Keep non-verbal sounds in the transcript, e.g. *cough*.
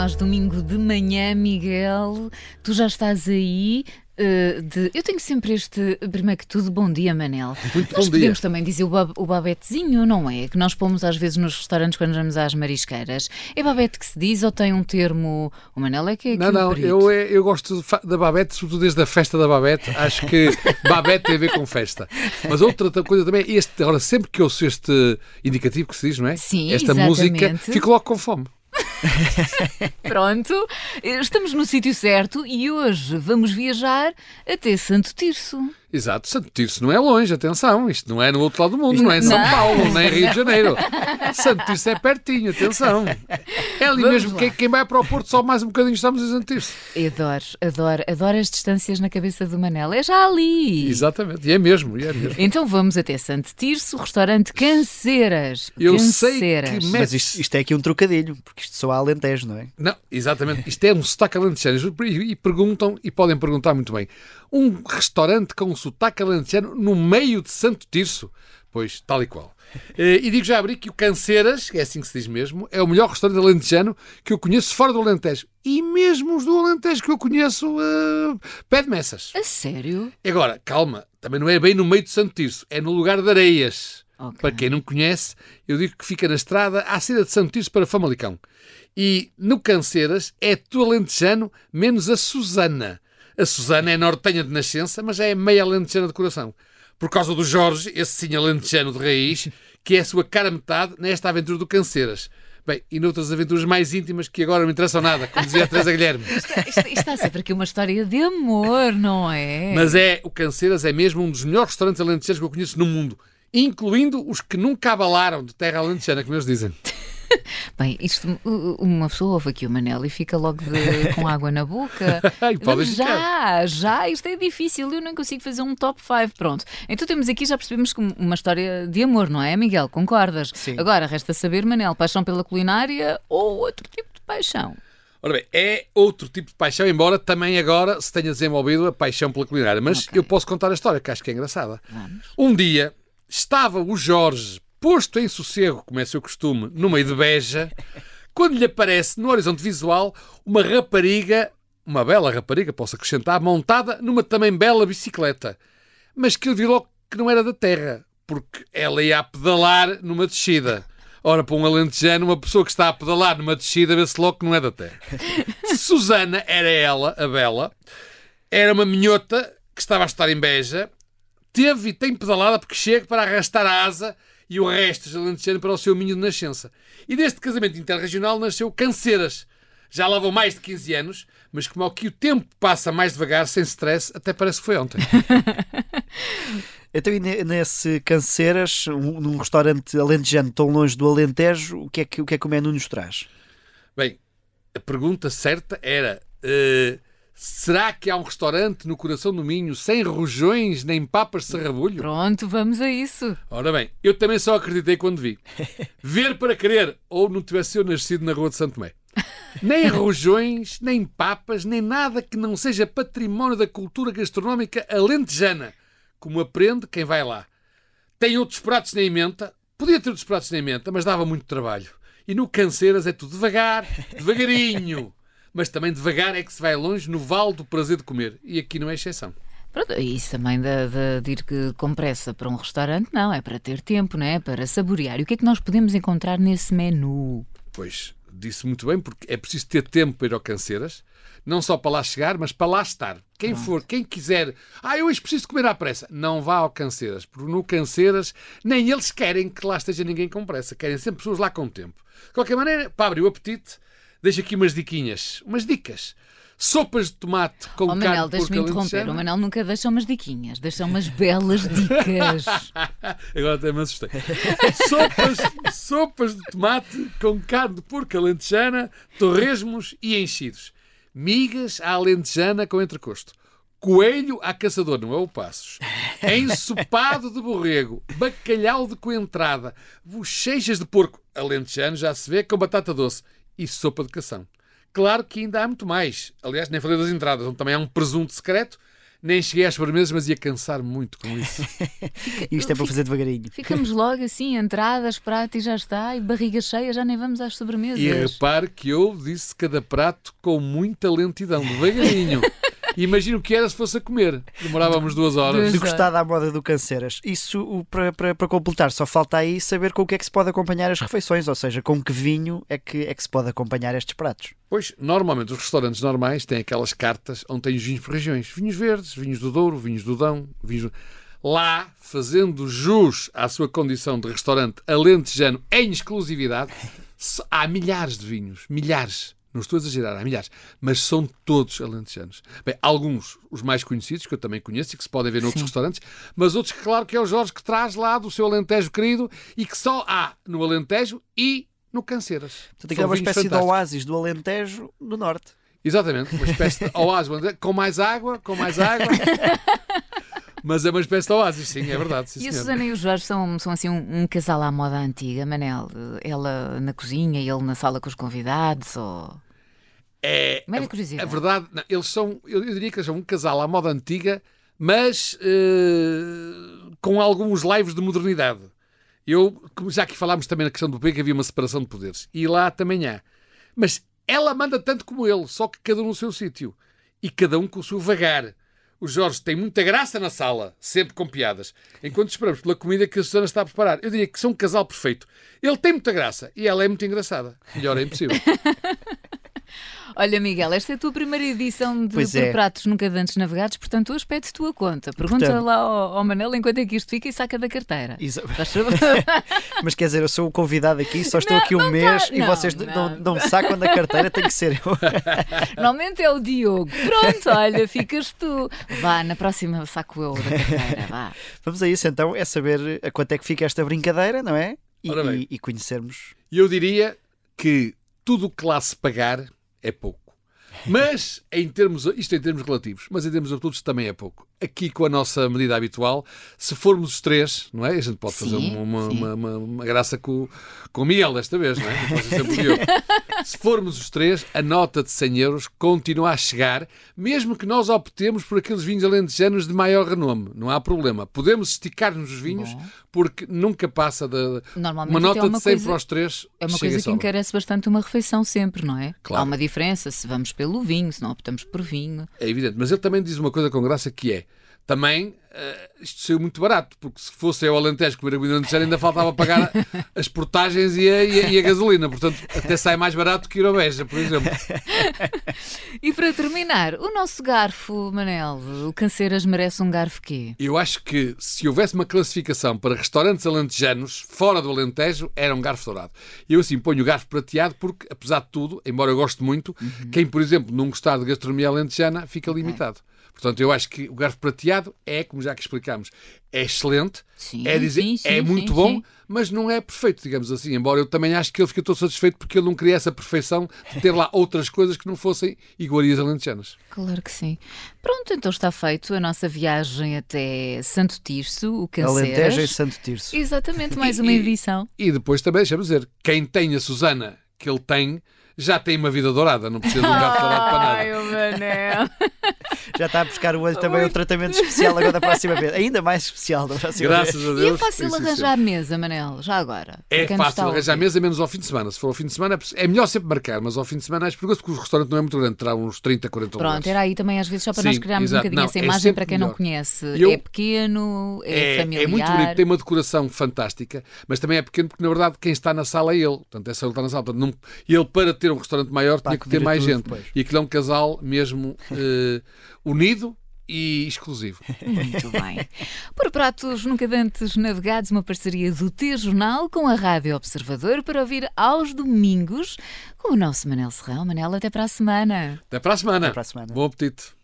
nós domingo de manhã, Miguel. Tu já estás aí. Uh, de... Eu tenho sempre este, primeiro que tudo, bom dia, Manel. Muito nós bom podemos dia. também dizer o, bab o babetezinho, não é? Que nós pomos às vezes nos restaurantes quando vamos às marisqueiras. É babete que se diz ou tem um termo? O Manel é que é Não, não, eu, é- eu gosto da Babette, sobretudo desde a festa da Babette. Acho que *laughs* Babette tem a ver com festa. Mas outra coisa também, este, agora sempre que ouço este indicativo que se diz, não é? Sim, Esta exatamente. música, fico logo com fome. *laughs* Pronto, estamos no sítio certo e hoje vamos viajar até Santo Tirso. Exato, Santo Tirso não é longe, atenção, isto não é no outro lado do mundo, não é em São Não. Paulo, nem em Rio de Janeiro. *laughs* Santo Tirso é pertinho, atenção. É ali Vamos mesmo, lá. quem, quem vai para o Porto só mais um bocadinho estamos em Santo Tirso. Adoro, adoro, adoro as distâncias na cabeça do Manel. É já ali. Exatamente, e é mesmo, e é mesmo. Então vamos até Santo Tirso, restaurante Canceiras. Eu sei que Mas isto, isto é aqui um trocadilho, porque isto só há alentejo, não é? Não, exatamente. Isto é um sotaque alentejano. E, e perguntam, e podem perguntar muito bem, um restaurante com sotaque alentejano no meio de Santo Tirso? Pois, tal e qual. Eh, E digo já abri que o Canceiras, que é assim que se diz mesmo, é o melhor restaurante alentejano que eu conheço fora do Alentejo. E mesmo os do Alentejo que eu conheço, uh, pede messas. A sério? Agora, calma, também não é bem no meio de Santo Tirso, é no lugar de Areias. Ok. Para quem não conhece, eu digo que fica na estrada à saída de Santo Tirso para Famalicão. E no Canceiras é tudo alentejano, menos a Susana. A Susana é nortenha de nascença, mas já é meia alentejana de coração. Por causa do Jorge, esse sim alentejano de raiz, que é a sua cara metade nesta aventura do Canceiras. Bem, e noutras aventuras mais íntimas que agora não me interessam nada, como dizia a Teresa Guilherme. *laughs* Isto, isto está sempre aqui uma história de amor, não é? Mas é, o Canceiras é mesmo um dos melhores restaurantes alentejanos que eu conheço no mundo, incluindo os que nunca abalaram de terra alentejana, como eles dizem. *laughs* Bem, isto, uma pessoa ouve aqui o Manel e fica logo de- com água na boca. *laughs* Ai, já, já, isto é difícil, eu não consigo fazer um top 5. Pronto. Então temos aqui, já percebemos que uma história de amor, não é, Miguel? Concordas? Sim. Agora resta saber, Manel, paixão pela culinária ou outro tipo de paixão? Ora bem, é outro tipo de paixão, embora também agora se tenha desenvolvido a paixão pela culinária. Mas Ok. eu posso contar a história, que acho que é engraçada. Vamos. Um dia estava o Jorge, posto em sossego, como é seu costume, no meio de Beja, quando lhe aparece no horizonte visual uma rapariga, uma bela rapariga, posso acrescentar, montada numa também bela bicicleta. Mas que ele viu logo que não era da terra, porque ela ia a pedalar numa descida. Ora, para um alentejano, uma pessoa que está a pedalar numa descida, vê-se logo que não é da terra. *laughs* Susana era ela, a bela, era uma minhota que estava a estar em Beja, teve e tem pedalada porque chega para arrastar a asa e o resto de alentejano para o seu minho de nascença. E deste casamento interregional nasceu Canceiras. Já lá vão mais de 15 anos, mas como aqui o tempo passa mais devagar, sem stress, até parece que foi ontem. *laughs* Então, e ne- nesse Canceiras, um- num restaurante alentejano tão longe do Alentejo, o que é que o, que é que o menu nos traz? Bem, a pergunta certa era: eh, será que há um restaurante no coração do Minho sem rojões nem papas de sarrabulho? Pronto, vamos a isso. Ora bem, eu também só acreditei quando vi. *laughs* Ver para querer, ou não tivesse eu nascido na Rua de Santo Tomé. Nem rojões, nem papas, nem nada que não seja património da cultura gastronómica alentejana, como aprende quem vai lá. Tem outros pratos na emenda, podia ter outros pratos na emenda, mas dava muito trabalho. E no Canceiras é tudo devagar, devagarinho. Mas também devagar é que se vai longe no vale do prazer de comer. E aqui não é exceção. Pronto, isso também de, de, de ir que com pressa para um restaurante, não, é para ter tempo, não é? Para saborear. E o que é que nós podemos encontrar nesse menu? Pois, disse muito bem, porque é preciso ter tempo para ir ao Canceiras, não só para lá chegar, mas para lá estar. Quem for, quem quiser, ah, eu hoje preciso comer à pressa, não vá ao Canceiras, porque no Canceiras nem eles querem que lá esteja ninguém com pressa, querem sempre pessoas lá com tempo. De qualquer maneira, para abrir o apetite, deixo aqui umas diquinhas, umas dicas. Sopas de tomate com Oh, carne Manel, de deixa-me porco interromper. O Manel nunca deixa umas diquinhas, deixa umas belas dicas. *laughs* Agora até me assustei. sopas, sopas de tomate com carne de porco alentejana, torresmos e enchidos. Migas à alentejana com entrecosto. Coelho à caçador, não é o passos. Ensopado de borrego. Bacalhau de coentrada. Bochechas de porco alentejano, já se vê, com batata doce. E sopa de cação. Claro que ainda há muito mais. Aliás, nem falei das entradas, onde também há um presunto secreto Nem cheguei às sobremesas, mas ia cansar muito com isso. *laughs* Isto é para fazer devagarinho. Ficamos logo assim, entradas, prato e já está, e barriga cheia, já nem vamos às sobremesas. E repare que eu disse cada prato com muita lentidão, devagarinho. *laughs* Imagino o que era se fosse a comer. Demorávamos duas horas. Degustada à moda do Canceiras. Isso, o- para, para, para completar, só falta aí saber com o que é que se pode acompanhar as refeições, ou seja, com que vinho é que, é que se pode acompanhar estes pratos. Pois, normalmente os restaurantes normais têm aquelas cartas onde têm os vinhos por regiões. Vinhos verdes, vinhos do Douro, vinhos do Dão, vinhos do... Lá, fazendo jus à sua condição de restaurante alentejano em exclusividade, há milhares de vinhos. Milhares. Não estou a exagerar, há milhares. Mas são todos alentejanos. Bem, alguns, os mais conhecidos, que eu também conheço e que se podem ver noutros restaurantes, mas outros, claro, que é o Jorge que traz lá do seu Alentejo querido e que só há no Alentejo e no Canceiras. Portanto, aquilo é uma espécie de oásis do Alentejo do Norte. Exatamente, uma espécie de oásis com mais água, com mais água. *laughs* Mas é uma espécie de oásis, sim, é verdade. Sim, E a. Susana e o Jorge são, são assim um, um casal à moda antiga, Manel. Ela na cozinha e ele na sala com os convidados, ou... É, Mera a, curiosidade. a verdade, não, eles são, eu, eu diria que eles são um casal à moda antiga, mas eh, com alguns lives de modernidade. Eu, já aqui falámos também na questão do poder, que havia uma separação de poderes. E lá também há. Mas ela manda tanto como ele, só que cada um no seu sítio. E cada um com o seu vagar. O Jorge tem muita graça na sala, sempre com piadas, enquanto esperamos pela comida que a Susana está a preparar. Eu diria que são um casal perfeito. Ele tem muita graça e ela é muito engraçada. Melhor é impossível. *laughs* Olha, Miguel, esta é a tua primeira edição de Pois Por é. Pratos Nunca Dantes Navegados, portanto, hoje pede tua conta. Pergunta Portanto- lá ao, ao Manel enquanto é que isto fica e saca da carteira. *laughs* Mas quer dizer, eu sou o convidado aqui, só estou Não, aqui um não mês tá- e não, vocês não. não, me sacam da carteira, tem que ser eu. *laughs* Normalmente é o Diogo. Pronto, olha, ficas tu. Vá, na próxima saco eu da carteira, vá. Vamos a isso então, é saber a quanto é que fica esta brincadeira, não é? E, Ora bem. e- e conhecermos. E eu diria que tudo o que lá se pagar é pouco. Mas, em termos, isto em termos relativos, mas em termos absolutos também é pouco. Aqui, com a nossa medida habitual, se formos os três, não é? A gente pode fazer Sim, uma, uma, uma, uma- uma graça com, com o Miguel desta vez, não é? *laughs* Se formos os três, a nota de 100 euros continua a chegar, mesmo que nós optemos por aqueles vinhos alentejanos de maior renome. Não há problema. Podemos esticar-nos os vinhos, Bom. porque nunca passa da. Normalmente Uma nota é uma de 100 coisa- para os três. É uma coisa que encarece bastante uma refeição sempre, não é? Claro. Há uma diferença se vamos pelo vinho, se não optamos por vinho. É evidente, mas ele também diz uma coisa com graça que é também eh, isto saiu muito barato, porque se fosse eu Alentejo comer a comida alentejana ainda faltava pagar as portagens e a, e a- e a gasolina, portanto até sai mais barato que ir ao Beja, por exemplo. *laughs* E para terminar, o nosso garfo, Manel, o Canceiras merece um garfo quê? Eu acho que se houvesse uma classificação para restaurantes alentejanos fora do Alentejo, era um garfo dourado. Eu assim ponho o garfo prateado porque, apesar de tudo, embora eu goste muito, quem, por exemplo, não gostar de gastronomia alentejana fica limitado. Portanto, eu acho que o garfo prateado é, como já que explicámos, é excelente, Sim, é, dizer, sim, sim, é muito sim, bom, sim. mas não é perfeito, digamos assim. Embora eu também acho que ele fica todo satisfeito porque ele não queria essa perfeição de ter lá outras coisas que não fossem iguarias alentejanas. Claro que sim. Pronto, então está feito a nossa viagem até Santo Tirso, o Canceiras. Alentejo e Santo Tirso. Exatamente, mais uma E- edição. E depois também, deixa-me dizer, quem tem a Susana que ele tem, já tem uma vida dourada, não precisa de um garfo dourado para nada. Ai, o Manel. Já está a buscar o olho também o tratamento especial agora da próxima vez. Ainda mais especial da próxima Graças vez. a E Deus. é fácil arranjar mesa, Manel, já agora. É está fácil arranjar mesa, menos ao fim de semana. Se for ao fim de semana, é melhor sempre marcar, mas ao fim de semana é perigoso porque o restaurante não é muito grande, terá uns 30, 40 Pronto, lugares. era aí também às vezes só para Sim, nós criarmos exato. um bocadinho Não, essa é imagem para quem não melhor. conhece. Eu- É pequeno, é, É, familiar. é muito bonito, tem uma decoração fantástica, mas também é pequeno porque, na verdade, quem está na sala é ele. Portanto, é só ele que está na sala. Portanto, não- ele, para ter um restaurante maior, Para tinha que ter mais tudo gente. depois. E aquilo é um casal mesmo eh, unido e exclusivo. Muito bem. Por pratos nunca dantes navegados, uma parceria do T-Jornal com a Rádio Observador para ouvir aos domingos com o nosso Manel Serrão. Manel, até para a semana. Até para a semana. Até para a semana. Bom apetite.